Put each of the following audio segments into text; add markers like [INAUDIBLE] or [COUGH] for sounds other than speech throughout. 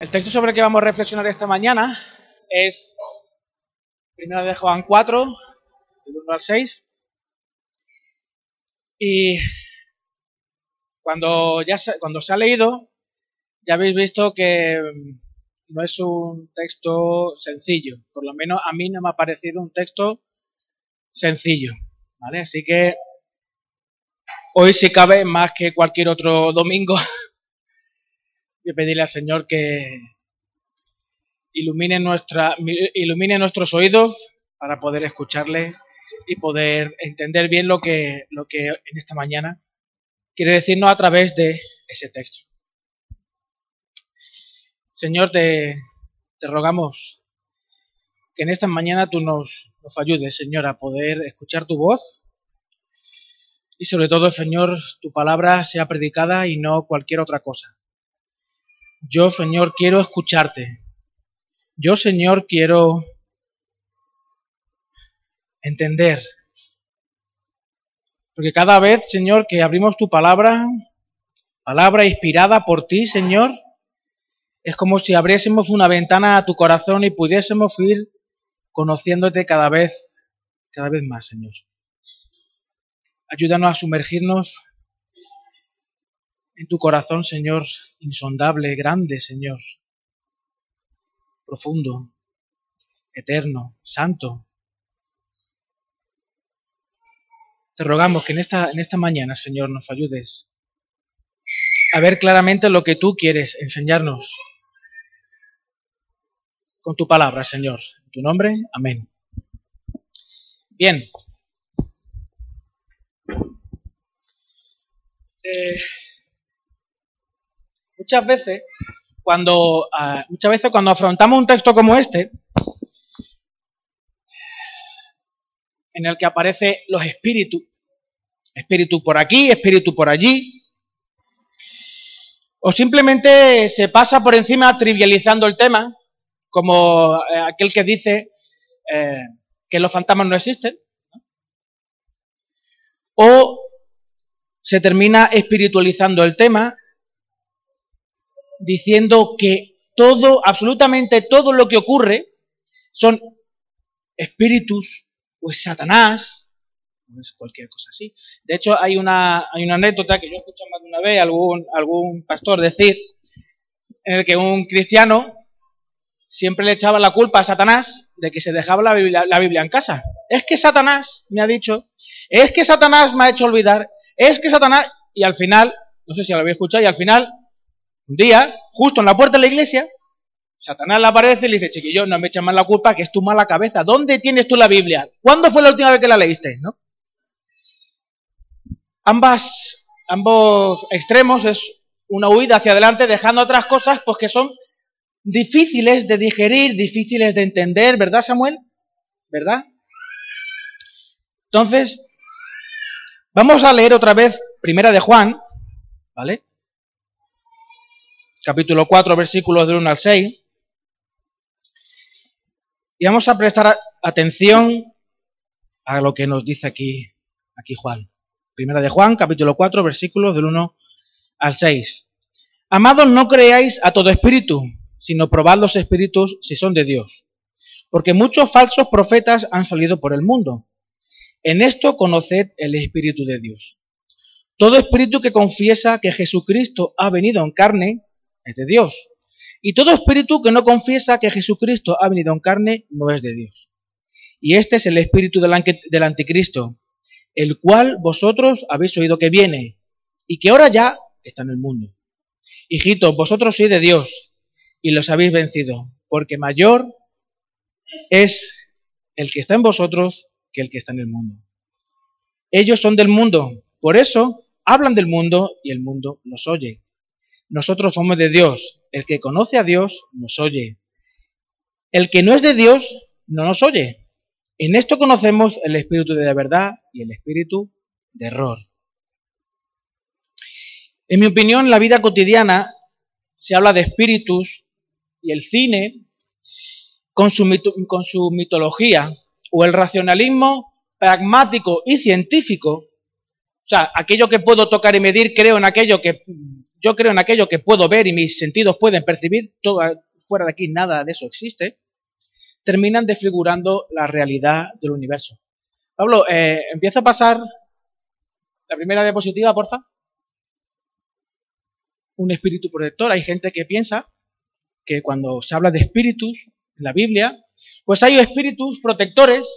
El texto sobre el que vamos a reflexionar esta mañana es primero de Juan 4, del 1 al 6. Y cuando, ya se, cuando se ha leído, ya habéis visto que no es un texto sencillo. Por lo menos a mí no me ha parecido un texto sencillo. ¿vale? Así que hoy si cabe más que cualquier otro domingo [LAUGHS] y pedirle al Señor que ilumine, nuestra, nuestros oídos para poder escucharle y poder entender bien lo que, en esta mañana quiere decirnos a través de ese texto. Señor, te, rogamos que en esta mañana tú nos ayudes, Señor, a poder escuchar tu voz y sobre todo, Señor, tu palabra sea predicada y no cualquier otra cosa. Yo, Señor, quiero escucharte. Yo, Señor, quiero entender. Porque cada vez, Señor, que abrimos tu palabra, palabra inspirada por ti, Señor, es como si abriésemos una ventana a tu corazón y pudiésemos ir conociéndote cada vez, cada vez más, Señor. Ayúdanos a sumergirnos en tu corazón, Señor, insondable, grande, Señor, profundo, eterno, santo. Te rogamos que en esta, en esta mañana, Señor, nos ayudes a ver claramente lo que tú quieres enseñarnos con tu palabra, Señor. En tu nombre, amén. Bien. Eh, muchas veces, cuando, uh, muchas veces cuando afrontamos un texto como este, en el que aparecen los espíritus, espíritu por aquí, espíritu por allí, o simplemente se pasa por encima trivializando el tema, como eh, aquel que dice eh, que los fantasmas no existen, o se termina espiritualizando el tema diciendo que todo, absolutamente todo lo que ocurre son espíritus o es Satanás o es cualquier cosa así. De hecho, hay una, hay una anécdota que yo he escuchado más de una vez algún, algún pastor decir en el que un cristiano siempre le echaba la culpa a Satanás de que se dejaba la Biblia, la Biblia en casa. Es que Satanás me ha dicho, es que Satanás me ha hecho olvidar, es que Satanás, y al final, no sé si lo habéis escuchado, y al final un día, justo en la puerta de la iglesia, Satanás le aparece y le dice, chiquillo, no me eches más la culpa, que es tu mala cabeza. ¿Dónde tienes tú la Biblia? ¿Cuándo fue la última vez que la leíste? ¿No? Ambas, ambos extremos es una huida hacia adelante, dejando otras cosas pues, que son difíciles de digerir, difíciles de entender, ¿verdad, Samuel? ¿Verdad? Entonces, vamos a leer otra vez Primera de Juan, ¿vale? Capítulo 4, versículos del 1 al 6. Y vamos a prestar atención a lo que nos dice aquí, aquí Juan. Primera de Juan, capítulo 4, versículos del 1 al 6. Amados, no creáis a todo espíritu, sino probad los espíritus si son de Dios. Porque muchos falsos profetas han salido por el mundo. En esto conoced el Espíritu de Dios. Todo espíritu que confiesa que Jesucristo ha venido en carne es de Dios. Y todo espíritu que no confiesa que Jesucristo ha venido en carne no es de Dios. Y este es el espíritu del anticristo, el cual vosotros habéis oído que viene y que ahora ya está en el mundo. Hijitos, vosotros sois de Dios y los habéis vencido, porque mayor es el que está en vosotros que el que está en el mundo. Ellos son del mundo, por eso hablan del mundo y el mundo los oye. Nosotros somos de Dios. El que conoce a Dios nos oye. El que no es de Dios no nos oye. En esto conocemos el espíritu de la verdad y el espíritu de error. En mi opinión, la vida cotidiana se habla de espíritus y el cine, con su, con su mitología, o el racionalismo pragmático y científico, o sea, aquello que puedo tocar y medir, creo en aquello que yo creo en aquello que puedo ver y mis sentidos pueden percibir, todo fuera de aquí nada de eso existe, terminan desfigurando la realidad del universo. Pablo, eh, empieza a pasar la primera diapositiva, porfa. Un espíritu protector. Hay gente que piensa que cuando se habla de espíritus en la Biblia, pues hay espíritus protectores,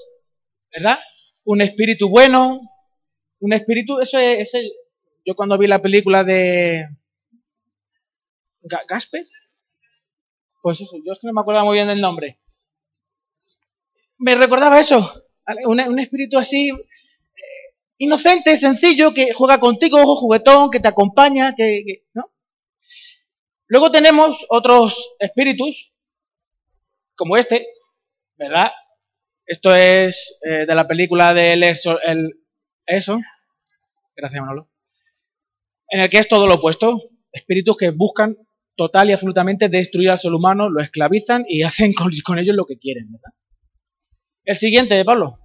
¿verdad? Un espíritu bueno, un espíritu, eso es, el, yo cuando vi la película de Gasper, pues eso, yo es que no me acuerdo muy bien del nombre. Me recordaba eso, un, espíritu así eh, inocente, sencillo, que juega contigo, juguetón, que te acompaña, que, ¿no? Luego tenemos otros espíritus, como este, ¿verdad? Esto es eh, de la película del el, eso. Gracias, Manolo. En el que es todo lo opuesto. Espíritus que buscan total y absolutamente destruir al ser humano, lo esclavizan y [LAUGHS] hacen con, ellos lo que quieren, ¿verdad? El siguiente, de Pablo.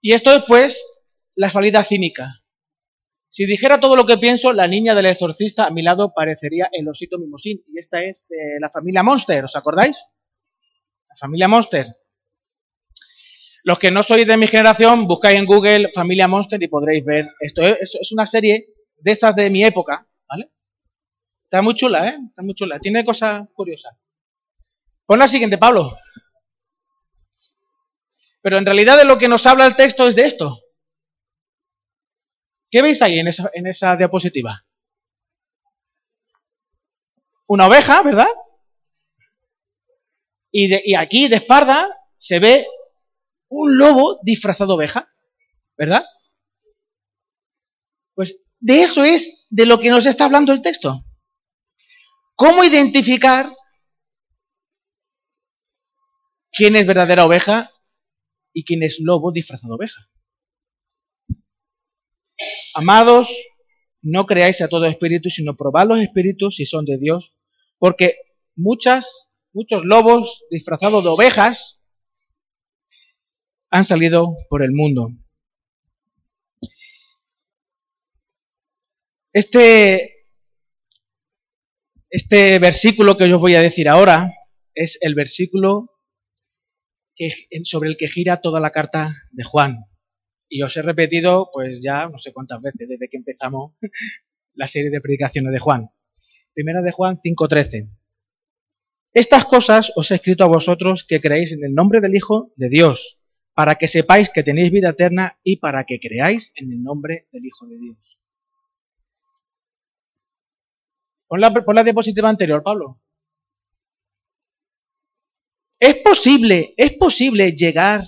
Y esto es, pues, la falida cínica. Si dijera todo lo que pienso, la niña del exorcista a mi lado parecería el osito mimosín. Y esta es de la familia Monster, ¿os acordáis? La familia Monster. Los que no sois de mi generación, buscáis en Google Familia Monster y podréis ver esto. Es, es una serie de estas de mi época, ¿vale? Está muy chula, ¿eh? Está muy chula. Tiene cosas curiosas. Pon la siguiente, Pablo. Pero en realidad de lo que nos habla el texto es de esto. ¿Qué veis ahí en esa, en esa diapositiva? Una oveja, ¿verdad? Y, y aquí de espalda se ve un lobo disfrazado oveja, ¿verdad? Pues de eso es de lo que nos está hablando el texto. ¿Cómo identificar quién es verdadera oveja y quién es lobo disfrazado oveja? Amados, no creáis a todo espíritu, sino probad los espíritus si son de Dios, porque muchas, muchos lobos disfrazados de ovejas han salido por el mundo. Este, este versículo que os voy a decir ahora es el versículo sobre el que gira toda la carta de Juan. Y os he repetido, pues ya no sé cuántas veces desde que empezamos [LAUGHS] la serie de predicaciones de Juan. Primera de Juan 5.13. Estas cosas os he escrito a vosotros que creéis en el nombre del Hijo de Dios, para que sepáis que tenéis vida eterna y para que creáis en el nombre del Hijo de Dios. Pon la, la diapositiva anterior, Pablo. ¿Es posible, es posible llegar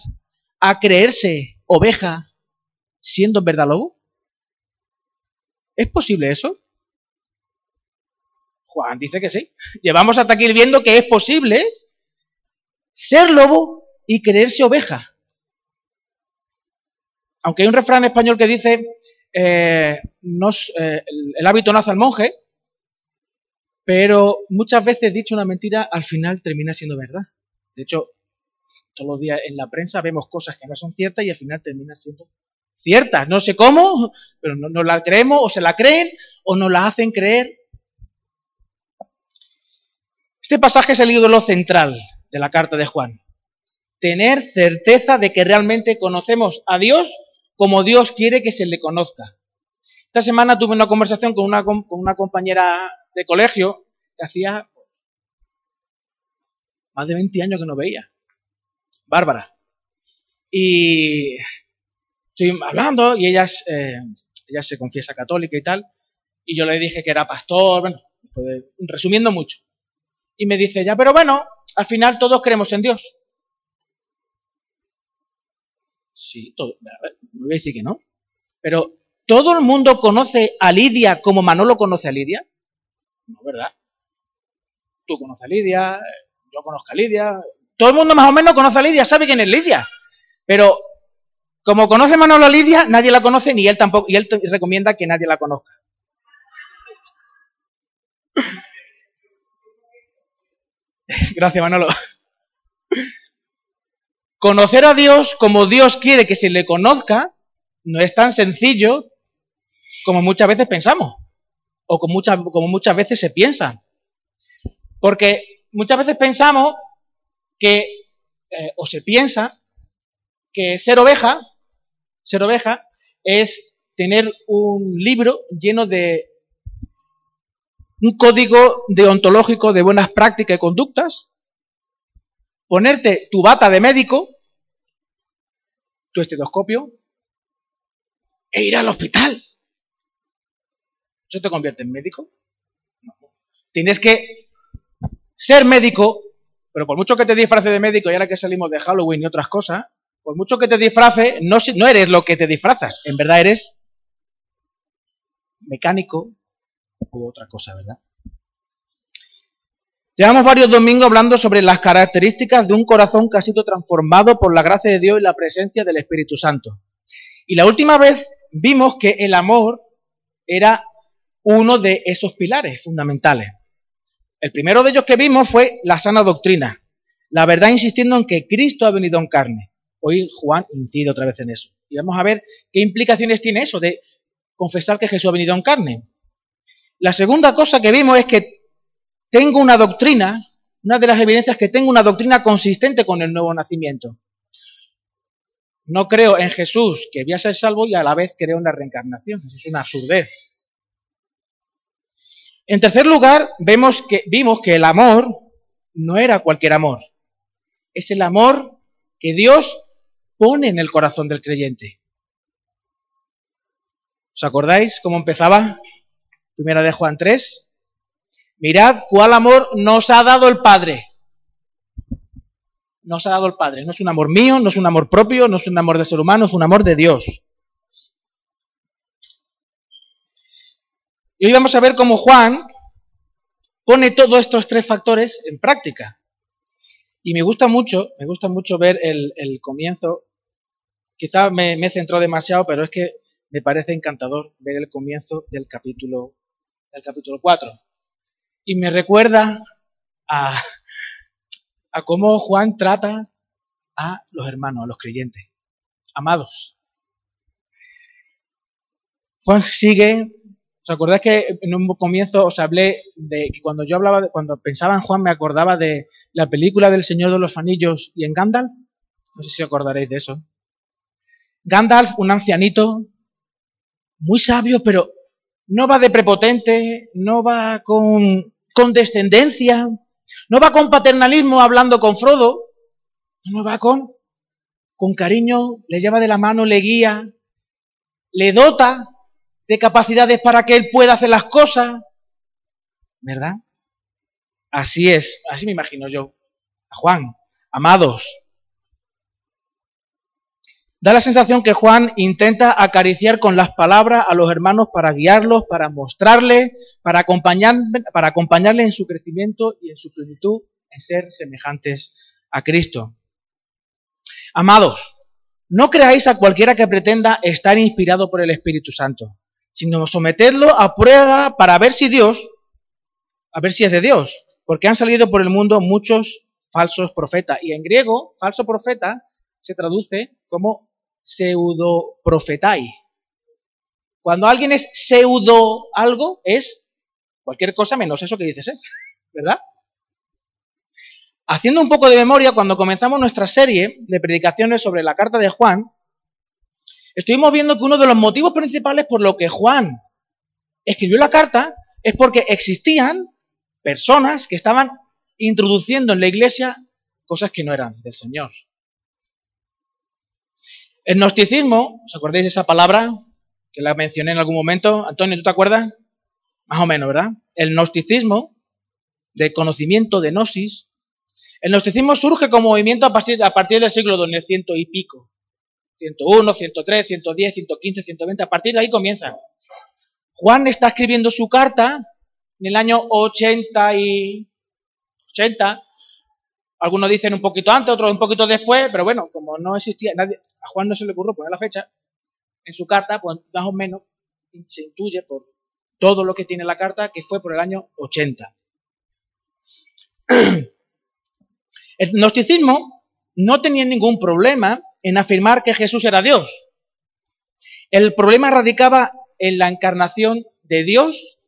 a creerse oveja siendo en verdad lobo? ¿Es posible eso? Juan dice que sí. Llevamos hasta aquí viendo que es posible ser lobo y creerse oveja. Aunque hay un refrán español que dice, eh, eh, el, hábito nace al monje, pero muchas veces dicho una mentira al final termina siendo verdad. De hecho, todos los días en la prensa vemos cosas que no son ciertas y al final terminan siendo ciertas. No sé cómo, pero no, la creemos o se la creen o nos la hacen creer. Este pasaje es el ídolo central de la carta de Juan. Tener certeza de que realmente conocemos a Dios como Dios quiere que se le conozca. Esta semana tuve una conversación con una compañera de colegio que hacía más de 20 años que no veía. Bárbara. Y estoy hablando y ella, eh, ella se confiesa católica y tal. Y yo le dije que era pastor, bueno, resumiendo mucho. Y me dice, ya, pero bueno, al final todos creemos en Dios. Sí, todo, no voy a decir que no. Pero, ¿todo el mundo conoce a Lidia como Manolo conoce a Lidia? No, ¿verdad? Tú conoces a Lidia, yo conozco a Lidia. Todo el mundo más o menos conoce a Lidia, sabe quién es Lidia. Pero, como conoce Manolo a Lidia, nadie la conoce, ni él tampoco, y él recomienda que nadie la conozca. [LAUGHS] Gracias, Manolo. Conocer a Dios como Dios quiere que se le conozca no es tan sencillo como muchas veces pensamos. O como muchas, como muchas veces se piensa. Porque muchas veces pensamos que, eh, o se piensa, que ser oveja, ser oveja, es tener un libro lleno de un código deontológico de buenas prácticas y conductas, ponerte tu bata de médico, tu estetoscopio, e ir al hospital. ¿Eso te convierte en médico? Tienes que ser médico, pero por mucho que te disfrace de médico, y ahora que salimos de Halloween y otras cosas, por mucho que te disfrace, no, no eres lo que te disfrazas. En verdad eres mecánico u otra cosa, ¿verdad? Llevamos varios domingos hablando sobre las características de un corazón que ha sido transformado por la gracia de Dios y la presencia del Espíritu Santo. Y la última vez vimos que el amor era uno de esos pilares fundamentales. El primero de ellos que vimos fue la sana doctrina, la verdad insistiendo en que Cristo ha venido en carne. Hoy Juan incide otra vez en eso. Y vamos a ver qué implicaciones tiene eso de confesar que Jesús ha venido en carne. La segunda cosa que vimos es que tengo una doctrina, una de las evidencias que tengo una doctrina consistente con el nuevo nacimiento. No creo en Jesús que voy a ser salvo y a la vez creo en la reencarnación. Es una absurdez. En tercer lugar, vemos que, vimos que el amor no era cualquier amor. Es el amor que Dios pone en el corazón del creyente. ¿Os acordáis cómo empezaba? Primera de Juan 3. Mirad cuál amor nos ha dado el Padre. Nos ha dado el Padre. No es un amor mío, no es un amor propio, no es un amor de ser humano, es un amor de Dios. Y hoy vamos a ver cómo Juan pone todos estos tres factores en práctica. Y me gusta mucho, me gusta mucho ver el, comienzo. Quizá me, me centró demasiado, pero es que me parece encantador ver el comienzo del capítulo, del capítulo 4. Y me recuerda a, a cómo Juan trata a los hermanos, a los creyentes, amados. Juan sigue ¿Os acordáis que en un comienzo os hablé de que cuando yo hablaba, de, cuando pensaba en Juan, me acordaba de la película del Señor de los Anillos y en Gandalf? No sé si acordaréis de eso. Gandalf, un ancianito, muy sabio, pero no va de prepotente, no va con condescendencia, no va con paternalismo hablando con Frodo, no va con, con cariño, le lleva de la mano, le guía, le dota de capacidades para que Él pueda hacer las cosas. ¿Verdad? Así es, así me imagino yo. A Juan, amados. Da la sensación que Juan intenta acariciar con las palabras a los hermanos para guiarlos, para mostrarles, para, acompañar, para acompañarles en su crecimiento y en su plenitud, en ser semejantes a Cristo. Amados, no creáis a cualquiera que pretenda estar inspirado por el Espíritu Santo sino someterlo a prueba para ver si Dios, a ver si es de Dios, porque han salido por el mundo muchos falsos profetas. Y en griego, falso profeta se traduce como pseudo profetai. Cuando alguien es pseudo algo, es cualquier cosa menos eso que dices, ¿eh? [LAUGHS] ¿verdad? Haciendo un poco de memoria, cuando comenzamos nuestra serie de predicaciones sobre la carta de Juan, estuvimos viendo que uno de los motivos principales por lo que Juan escribió la carta es porque existían personas que estaban introduciendo en la iglesia cosas que no eran del Señor. El gnosticismo, ¿os acordáis de esa palabra que la mencioné en algún momento? Antonio, ¿tú te acuerdas? Más o menos, ¿verdad? El gnosticismo, de conocimiento de gnosis, el gnosticismo surge como movimiento a partir, a partir del siglo II, ciento y pico. 101, 103, 110, 115, 120, a partir de ahí comienza. Juan está escribiendo su carta en el año 80 y 80. Algunos dicen un poquito antes, otros un poquito después, pero bueno, como no existía, nadie, a Juan no se le ocurrió poner la fecha en su carta, pues más o menos se intuye por todo lo que tiene la carta que fue por el año 80. [CLEARS THROAT] El gnosticismo no tenía ningún problema en afirmar que Jesús era Dios. El problema radicaba en la encarnación de Dios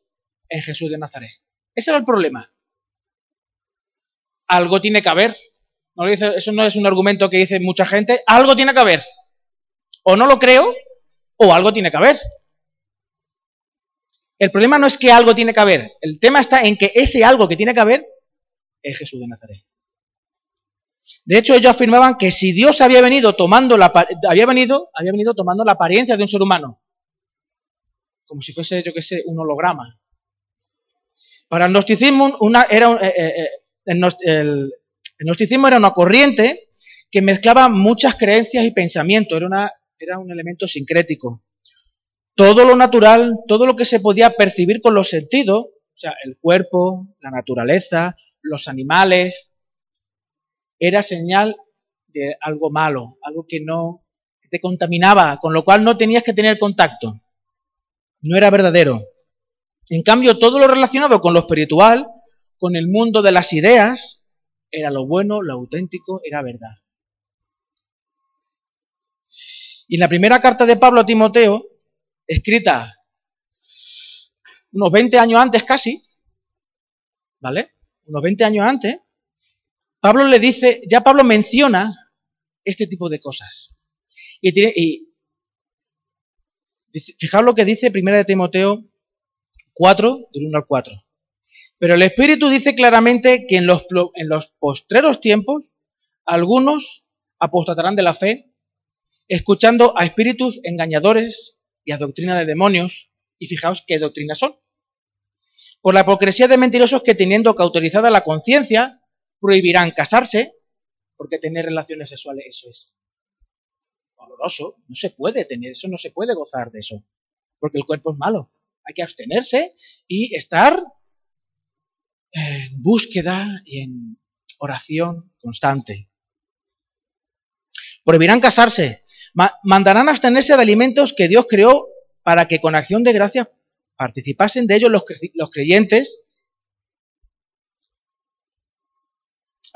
en Jesús de Nazaret. Ese era el problema. Algo tiene que haber. No dice, eso no es un argumento que dice mucha gente. Algo tiene que haber. O no lo creo, o algo tiene que haber. El problema no es que algo tiene que haber. El tema está en que ese algo que tiene que haber es Jesús de Nazaret. De hecho, ellos afirmaban que si Dios había venido tomando la había venido, había venido tomando la apariencia de un ser humano, como si fuese, yo qué sé, un holograma. Para el gnosticismo, una, era, eh, eh, eh, el, gnosticismo era una corriente que mezclaba muchas creencias y pensamientos, era, era un elemento sincrético. Todo lo natural, todo lo que se podía percibir con los sentidos, o sea, el cuerpo, la naturaleza, los animales, era señal de algo malo, algo que no te contaminaba, con lo cual no tenías que tener contacto. No era verdadero. En cambio, todo lo relacionado con lo espiritual, con el mundo de las ideas, era lo bueno, lo auténtico, era verdad. Y en la primera carta de Pablo a Timoteo, escrita unos 20 años antes casi, ¿vale? Unos 20 años antes, Pablo le dice, ya Pablo menciona este tipo de cosas. Y, tiene, y fijaos lo que dice 1 de Timoteo 4, del 1 al 4. Pero el Espíritu dice claramente que en los, en los postreros tiempos algunos apostatarán de la fe, escuchando a espíritus engañadores y a doctrina de demonios. Y fijaos qué doctrinas son. Por la hipocresía de mentirosos que teniendo cauterizada la conciencia, prohibirán casarse, porque tener relaciones sexuales, eso es horroroso, no se puede tener eso, no se puede gozar de eso, porque el cuerpo es malo. Hay que abstenerse y estar en búsqueda y en oración constante. Prohibirán casarse, mandarán abstenerse de alimentos que Dios creó para que con acción de gracia participasen de ellos los, los creyentes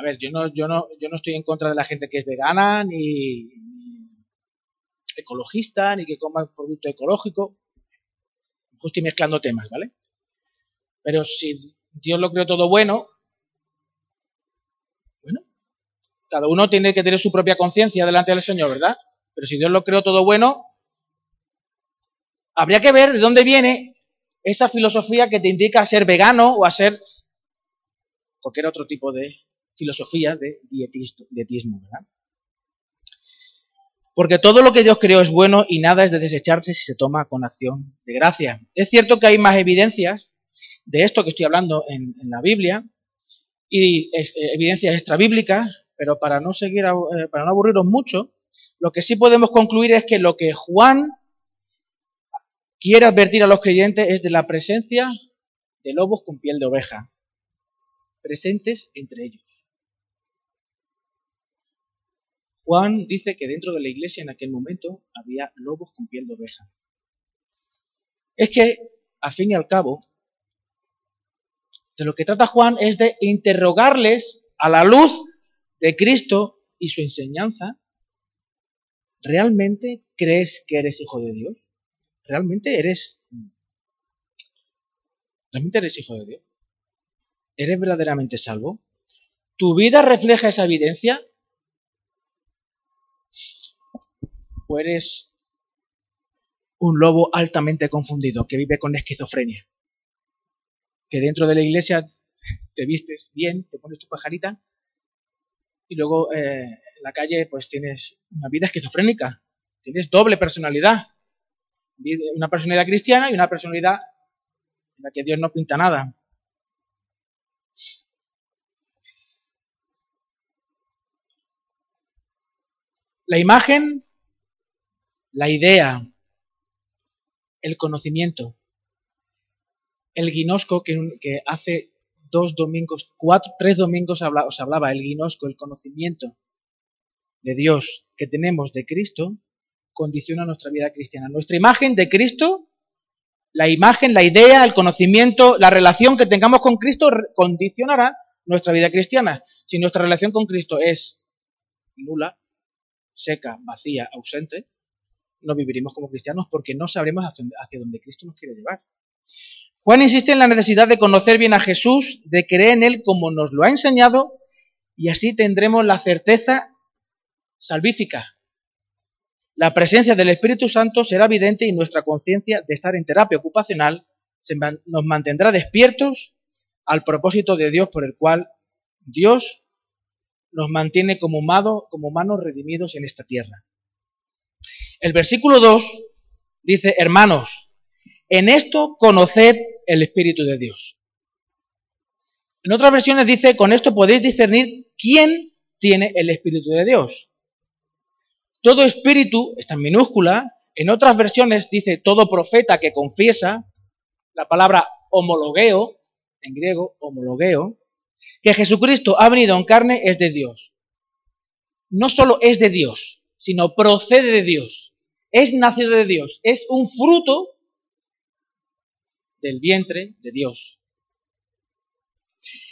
a ver, yo no, yo no, yo no estoy en contra de la gente que es vegana, ni, ecologista, ni que coma producto ecológico. Estoy mezclando temas, ¿vale? Pero si Dios lo creó todo bueno, bueno, cada uno tiene que tener su propia conciencia delante del Señor, ¿verdad? Pero si Dios lo creó todo bueno, habría que ver de dónde viene esa filosofía que te indica a ser vegano o a ser cualquier otro tipo de filosofía de dietismo, ¿verdad? Porque todo lo que Dios creó es bueno y nada es de desecharse si se toma con acción de gracia. Es cierto que hay más evidencias de esto que estoy hablando en, la Biblia y eh, evidencias extrabíblicas, pero para no seguir, eh, para no aburriros mucho, lo que sí podemos concluir es que lo que Juan quiere advertir a los creyentes es de la presencia de lobos con piel de oveja, presentes entre ellos. Juan dice que dentro de la iglesia en aquel momento había lobos con piel de oveja. Es que, al fin y al cabo, de lo que trata Juan es de interrogarles a la luz de Cristo y su enseñanza, ¿realmente crees que eres hijo de Dios? ¿Realmente eres ¿Realmente eres hijo de Dios? ¿Eres verdaderamente salvo? ¿Tu vida refleja esa evidencia? O eres un lobo altamente confundido que vive con esquizofrenia. Que dentro de la iglesia te vistes bien, te pones tu pajarita y luego eh, en la calle pues tienes una vida esquizofrénica, tienes doble personalidad, una personalidad cristiana y una personalidad en la que Dios no pinta nada. La imagen la idea, el conocimiento. El guinosco que, hace dos domingos, cuatro, tres domingos os hablaba, el guinosco, el conocimiento de Dios que tenemos de Cristo, condiciona nuestra vida cristiana. Nuestra imagen de Cristo, la imagen, la idea, el conocimiento, la relación que tengamos con Cristo condicionará nuestra vida cristiana. Si nuestra relación con Cristo es nula, seca, vacía, ausente, no viviremos como cristianos porque no sabremos hacia dónde Cristo nos quiere llevar. Juan insiste en la necesidad de conocer bien a Jesús, de creer en Él como nos lo ha enseñado, y así tendremos la certeza salvífica. La presencia del Espíritu Santo será evidente y nuestra conciencia de estar en terapia ocupacional nos mantendrá despiertos al propósito de Dios por el cual Dios nos mantiene como, como humanos redimidos en esta tierra. El versículo 2 dice, hermanos, en esto conoced el Espíritu de Dios. En otras versiones dice, con esto podéis discernir quién tiene el Espíritu de Dios. Todo espíritu, está en minúscula, en otras versiones dice todo profeta que confiesa, la palabra homologueo, en griego homologueo, que Jesucristo ha venido en carne es de Dios. No solo es de Dios, sino procede de Dios. Es nacido de Dios. Es un fruto del vientre de Dios.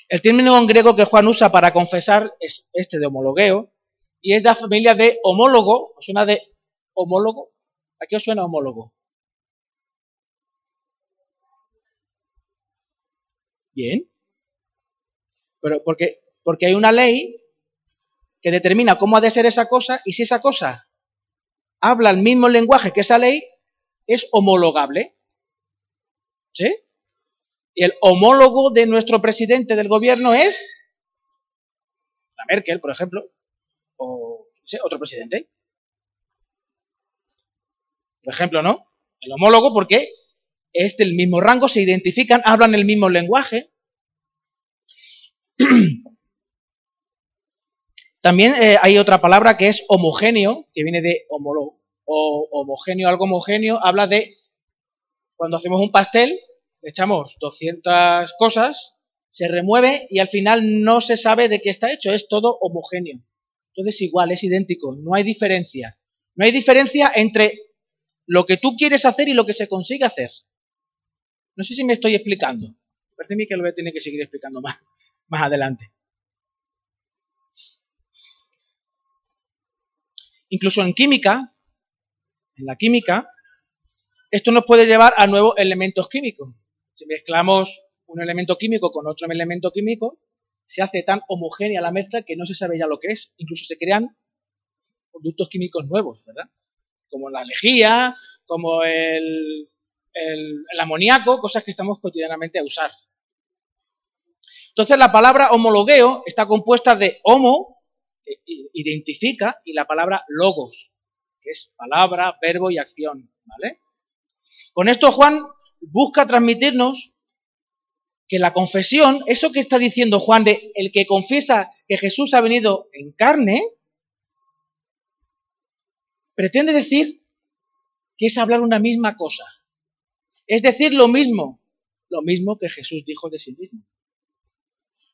El término en griego que Juan usa para confesar es este de homologueo y es de la familia de homólogo. ¿Os suena de homólogo? ¿A qué os suena homólogo? Bien. Pero porque, porque hay una ley que determina cómo ha de ser esa cosa y si esa cosa habla el mismo lenguaje que esa ley, es homologable. ¿Sí? Y el homólogo de nuestro presidente del gobierno es la Merkel, por ejemplo, o otro presidente. Por ejemplo, ¿no? El homólogo porque es del mismo rango, se identifican, hablan el mismo lenguaje. [CLEARS THROAT] También eh, hay otra palabra que es homogéneo, que viene de homólogo, o homogéneo, algo homogéneo, habla de cuando hacemos un pastel, echamos 200 cosas, se remueve y al final no se sabe de qué está hecho, es todo homogéneo. Entonces igual, es idéntico, no hay diferencia. No hay diferencia entre lo que tú quieres hacer y lo que se consigue hacer. No sé si me estoy explicando. Parece mí que lo voy a tener que seguir explicando más, más adelante. Incluso en química, en la química, esto nos puede llevar a nuevos elementos químicos. Si mezclamos un elemento químico con otro elemento químico, se hace tan homogénea la mezcla que no se sabe ya lo que es. Incluso se crean productos químicos nuevos, ¿verdad? Como la lejía, como el, el, amoníaco, cosas que estamos cotidianamente a usar. Entonces la palabra homologueo está compuesta de homo, identifica, y la palabra logos, que es palabra, verbo y acción. ¿vale? Con esto Juan busca transmitirnos que la confesión, eso que está diciendo Juan de el que confiesa que Jesús ha venido en carne, pretende decir que es hablar una misma cosa. Es decir, lo mismo, lo mismo que Jesús dijo de sí mismo.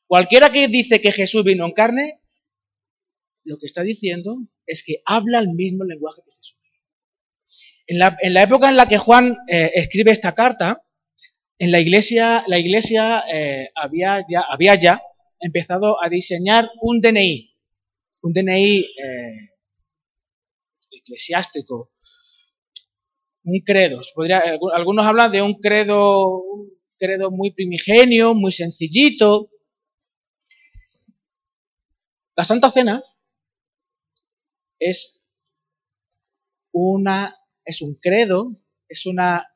Cualquiera que dice que Jesús vino en carne, lo que está diciendo es que habla el mismo lenguaje que Jesús. En la, época en la que Juan eh, escribe esta carta, en la iglesia, la iglesia eh, había, ya, había ya empezado a diseñar un DNI, un DNI eh, eclesiástico, un credo. algunos hablan de un credo, un credo muy primigenio, muy sencillito. La Santa Cena es una, es un credo, es una,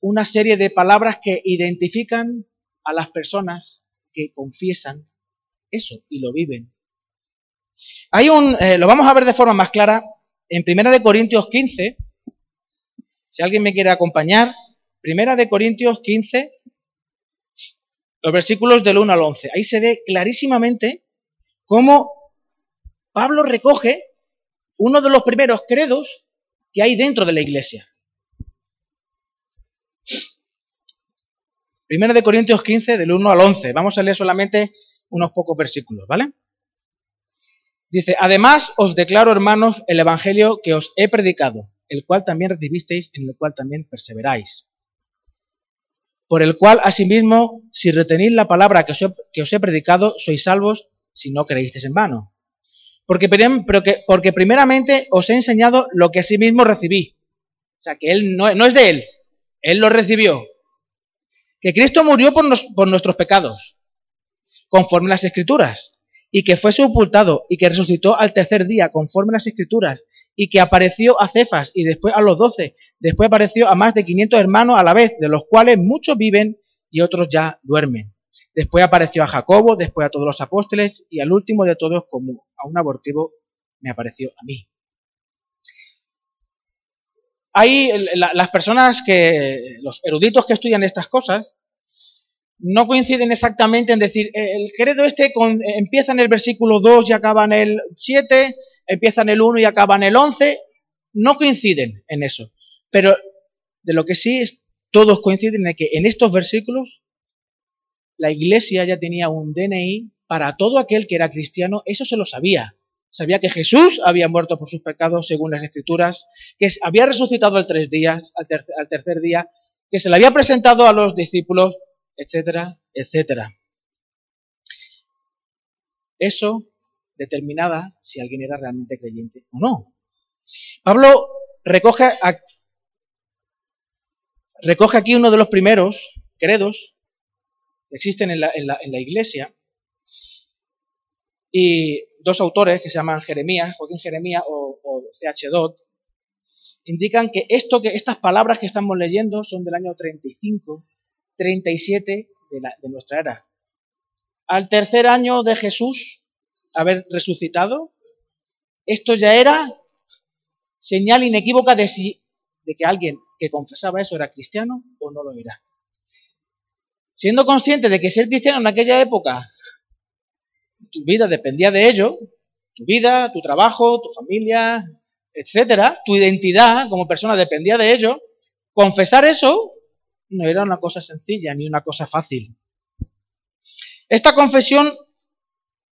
una serie de palabras que identifican a las personas que confiesan eso y lo viven. Hay un, eh, lo vamos a ver de forma más clara en Primera de Corintios 15, si alguien me quiere acompañar, Primera de Corintios 15, los versículos del 1 al 11. Ahí se ve clarísimamente cómo Pablo recoge uno de los primeros credos que hay dentro de la iglesia. Primera de Corintios 15, del 1 al 11. Vamos a leer solamente unos pocos versículos, ¿vale? Dice, además os declaro, hermanos, el Evangelio que os he predicado, el cual también recibisteis, en el cual también perseveráis. Por el cual, asimismo, si retenéis la palabra que os he, predicado, sois salvos si no creísteis en vano. Porque, primeramente os he enseñado lo que asimismo recibí. O sea, que él no, es de él, él lo recibió. que Cristo murió por, por nuestros pecados, conforme las Escrituras, y que fue sepultado y que resucitó al tercer día, conforme las Escrituras, y que apareció a Cefas y después a los doce, después apareció a más de 500 hermanos a la vez, de los cuales muchos viven y otros ya duermen. Después apareció a Jacobo, después a todos los apóstoles y al último de todos, como a un abortivo, me apareció a mí. Hay las personas que, los eruditos que estudian estas cosas, no coinciden exactamente en decir, eh, el credo este empieza en el versículo 2 y acaba en el 7, empieza en el 1 y acaba en el 11, no coinciden en eso. Pero de lo que sí todos coinciden en que en estos versículos la iglesia ya tenía un DNI para todo aquel que era cristiano, eso se lo sabía. Sabía que Jesús había muerto por sus pecados según las escrituras, que había resucitado al, tres días, al, tercer día, que se le había presentado a los discípulos, etcétera, etcétera. Eso determinaba si alguien era realmente creyente o no. Pablo recoge, recoge aquí uno de los primeros credos existen en la, iglesia y dos autores que se llaman Jeremías, Joaquín Jeremías o, o C.H. Dodd, indican que, esto, que estas palabras que estamos leyendo son del año 35 37 de, la, de nuestra era. Al tercer año de Jesús haber resucitado, esto ya era señal inequívoca de, si, de que alguien que confesaba eso era cristiano o no lo era. Siendo consciente de que ser cristiano en aquella época, tu vida dependía de ello, tu vida, tu trabajo, tu familia, etcétera, tu identidad como persona dependía de ello, confesar eso no era una cosa sencilla ni una cosa fácil. Esta confesión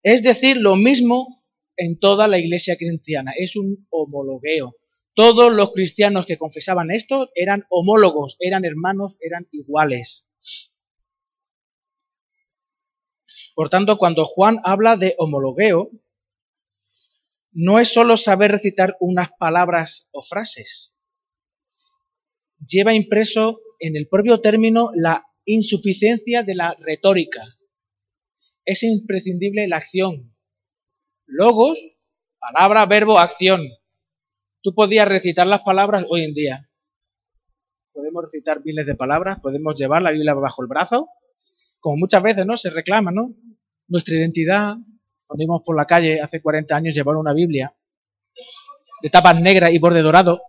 es decir lo mismo en toda la iglesia cristiana, es un homologueo. Todos los cristianos que confesaban esto eran homólogos, eran hermanos, eran iguales. Por tanto, cuando Juan habla de homologueo, no es solo saber recitar unas palabras o frases. Lleva impreso en el propio término la insuficiencia de la retórica. Es imprescindible la acción. Logos, palabra, verbo, acción. Tú podías recitar las palabras hoy en día. Podemos recitar miles de palabras, podemos llevar la Biblia bajo el brazo, como muchas veces no se reclama, ¿no? Nuestra identidad, cuando íbamos por la calle hace 40 años, llevar una Biblia de tapas negras y borde dorado,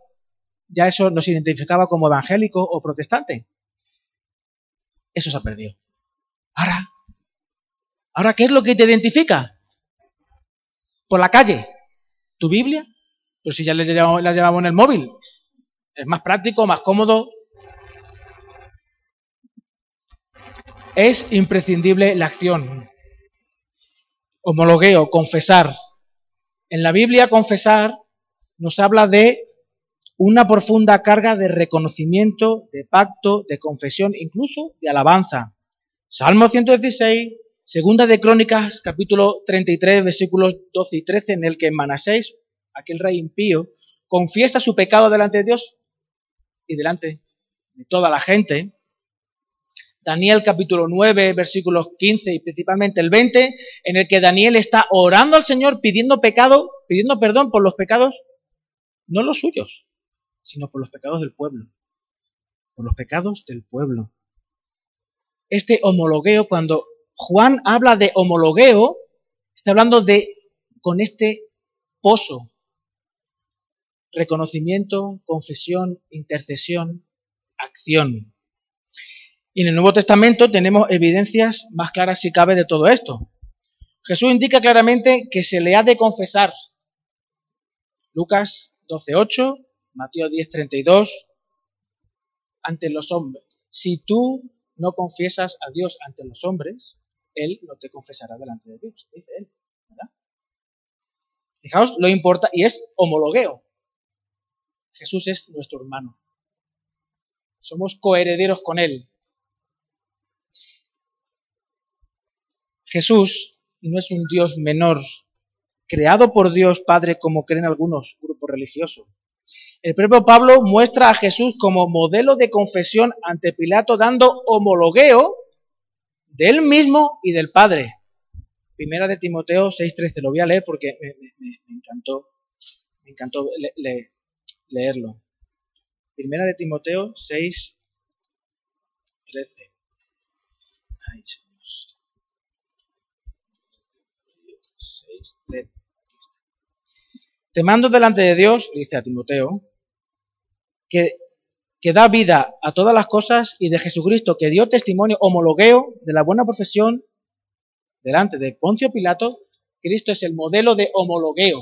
ya eso nos identificaba como evangélico o protestante. Eso se ha perdido. Ahora, ahora, ¿qué es lo que te identifica? Por la calle, tu Biblia, pero si ya la llevamos, la llevamos en el móvil, es más práctico, más cómodo. Es imprescindible la acción. Homologueo, confesar. En la Biblia, confesar nos habla de una profunda carga de reconocimiento, de pacto, de confesión, incluso de alabanza. Salmo 116, segunda de Crónicas, capítulo 33, versículos 12 y 13, en el que Manasés, aquel rey impío, confiesa su pecado delante de Dios y delante de toda la gente. Daniel capítulo 9, versículos 15 y principalmente el 20, en el que Daniel está orando al Señor pidiendo pecado, pidiendo perdón por los pecados, no los suyos, sino por los pecados del pueblo. Por los pecados del pueblo. Este homologueo, cuando Juan habla de homologueo, está hablando de con este pozo. Reconocimiento, confesión, intercesión, acción. Y en el Nuevo Testamento tenemos evidencias más claras si cabe de todo esto. Jesús indica claramente que se le ha de confesar. Lucas 12.8 Mateo 10:32, ante los hombres. Si tú no confiesas a Dios ante los hombres, Él no te confesará delante de Dios, dice Él. ¿verdad? Fijaos lo importa, y es homologueo. Jesús es nuestro hermano. Somos coherederos con Él. Jesús no es un Dios menor, creado por Dios Padre como creen algunos grupos religiosos El propio Pablo muestra a Jesús como modelo de confesión ante Pilato, dando homologueo de él mismo y del Padre. Primera de Timoteo 6.13, lo voy a leer porque me, encantó, me encantó leerlo. Primera de Timoteo 6.13. Te mando delante de Dios, dice a Timoteo, que, que da vida a todas las cosas y de Jesucristo, que dio testimonio homologueo de la buena profesión delante de Poncio Pilato. Cristo es el modelo de homologueo.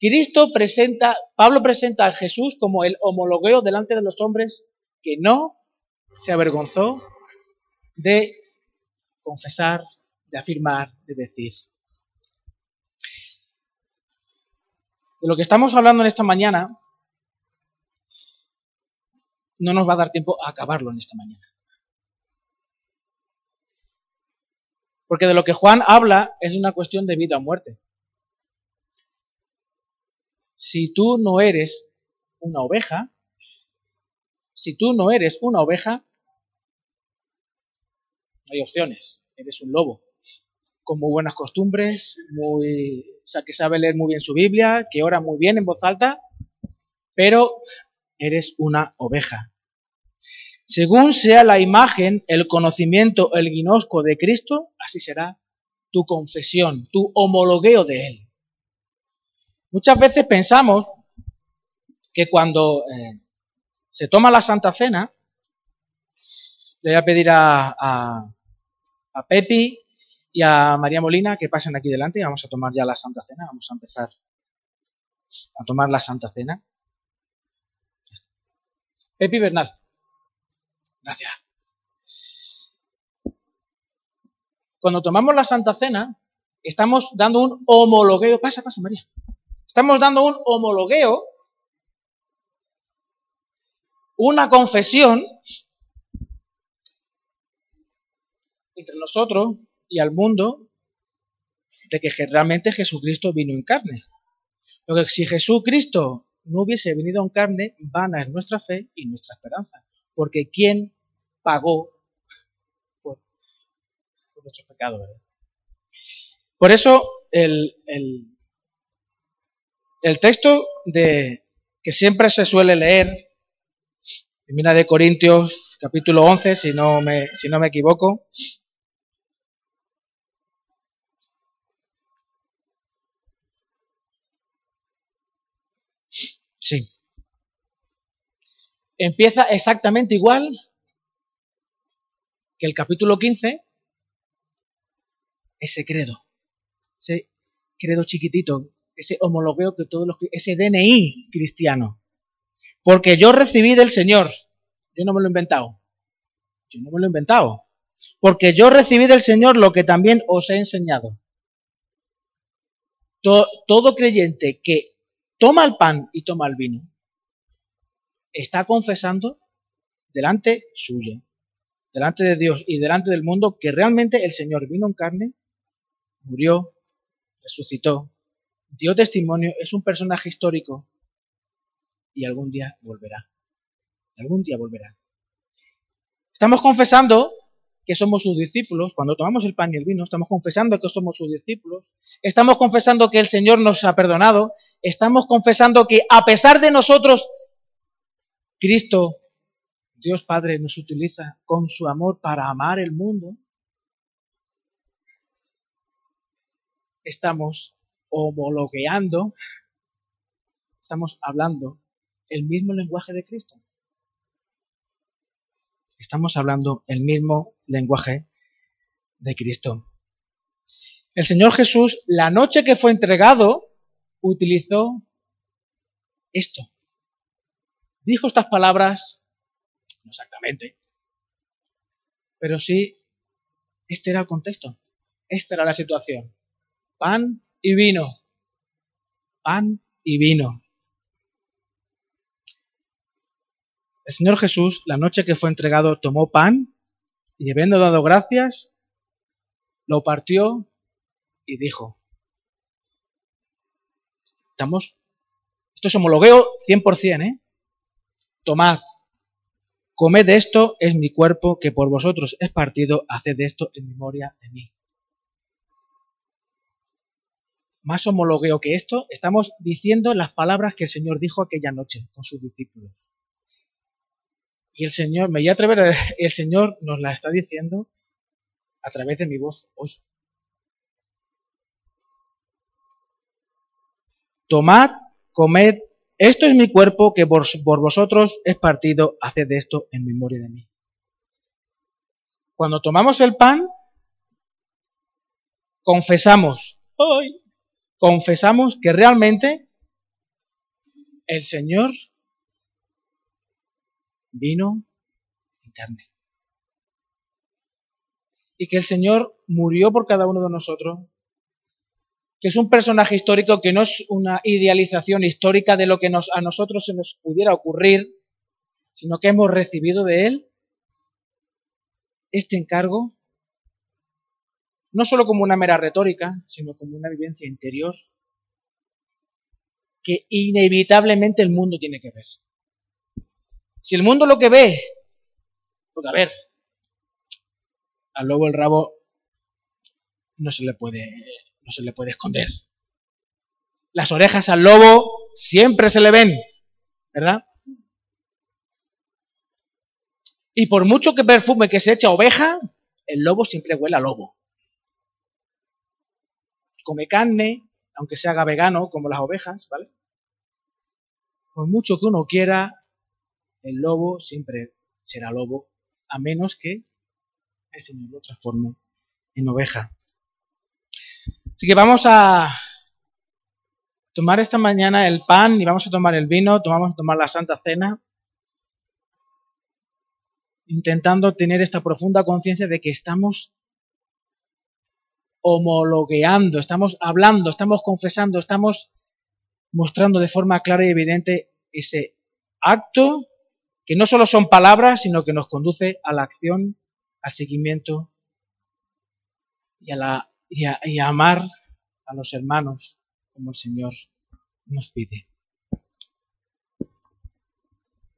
Cristo presenta, Pablo presenta a Jesús como el homologueo delante de los hombres que no se avergonzó de confesar, de afirmar, de decir. De lo que estamos hablando en esta mañana, no nos va a dar tiempo a acabarlo en esta mañana. Porque de lo que Juan habla es una cuestión de vida o muerte. Si tú no eres una oveja, si tú no eres una oveja, no hay opciones, eres un lobo con muy buenas costumbres, muy, que sabe leer muy bien su Biblia, que ora muy bien en voz alta, pero eres una oveja. Según sea la imagen, el conocimiento, el guinosco de Cristo, así será tu confesión, tu homologueo de Él. Muchas veces pensamos que cuando eh, se toma la Santa Cena, le voy a pedir a, a, a Pepi y a María Molina que pasen aquí delante y vamos a tomar ya la Santa Cena. Vamos a empezar a tomar la Santa Cena. Pepi Bernal. Gracias. Cuando tomamos la Santa Cena, estamos dando un homologueo. Pasa, pasa, María. Estamos dando un homologueo, una confesión entre nosotros y al mundo de que realmente Jesucristo vino en carne. Porque si Jesucristo no hubiese venido en carne, vana es nuestra fe y nuestra esperanza. Porque ¿quién pagó por, nuestros pecados? Por eso el, el, el, texto de, que siempre se suele leer, Primera de Corintios capítulo 11, si no me, si no me equivoco, Sí. Empieza exactamente igual que el capítulo 15, ese credo, ese credo chiquitito, ese homologueo que todos los ese DNI cristiano. Porque yo recibí del Señor, yo no me lo he inventado. Yo no me lo he inventado. Porque yo recibí del Señor lo que también os he enseñado. Todo, todo creyente que toma el pan y toma el vino, está confesando delante suya, delante de Dios y delante del mundo que realmente el Señor vino en carne, murió, resucitó, dio testimonio, es un personaje histórico y algún día volverá. Algún día volverá. Estamos confesando que somos sus discípulos, cuando tomamos el pan y el vino, estamos confesando que somos sus discípulos, estamos confesando que el Señor nos ha perdonado, estamos confesando que a pesar de nosotros, Cristo, Dios Padre, nos utiliza con su amor para amar el mundo. Estamos homologueando, estamos hablando el mismo lenguaje de Cristo estamos hablando el mismo lenguaje de Cristo. El Señor Jesús, la noche que fue entregado, utilizó esto. Dijo estas palabras, no exactamente, pero sí, este era el contexto, esta era la situación. Pan y vino, pan y vino. El Señor Jesús, la noche que fue entregado, tomó pan y habiendo dado gracias, lo partió y dijo, estamos, Esto es homologueo 100%, ¿eh? Tomad, comed esto, es mi cuerpo que por vosotros es partido, haced esto en memoria de mí. Más homologueo que esto, estamos diciendo las palabras que el Señor dijo aquella noche con sus discípulos. Y el Señor, me voy a atrever, [LAUGHS] el Señor nos la está diciendo a través de mi voz hoy. Tomad, comed, esto es mi cuerpo que por, vosotros es partido, haced esto en memoria de mí. Cuando tomamos el pan, confesamos, hoy, confesamos que realmente el Señor vino en carne. Y que el Señor murió por cada uno de nosotros que es un personaje histórico que no es una idealización histórica de lo que a nosotros se nos pudiera ocurrir, sino que hemos recibido de él este encargo, no solo como una mera retórica, sino como una vivencia interior que inevitablemente el mundo tiene que ver. Si el mundo lo que ve, porque a ver, al lobo el rabo no se le puede no se le puede esconder. Las orejas al lobo siempre se le ven, ¿verdad? Y por mucho que perfume que se eche oveja, el lobo siempre huele a lobo. Come carne, aunque se haga vegano, como las ovejas, ¿vale? Por mucho que uno quiera, el lobo siempre será lobo, a menos que el Señor lo transforme en oveja. Así que vamos a tomar esta mañana el pan y vamos a tomar el vino, vamos a tomar la Santa Cena, intentando tener esta profunda conciencia de que estamos homologueando, estamos hablando, estamos confesando, estamos mostrando de forma clara y evidente ese acto que no solo son palabras, sino que nos conduce a la acción, al seguimiento y a la y, amar a los hermanos como el Señor nos pide.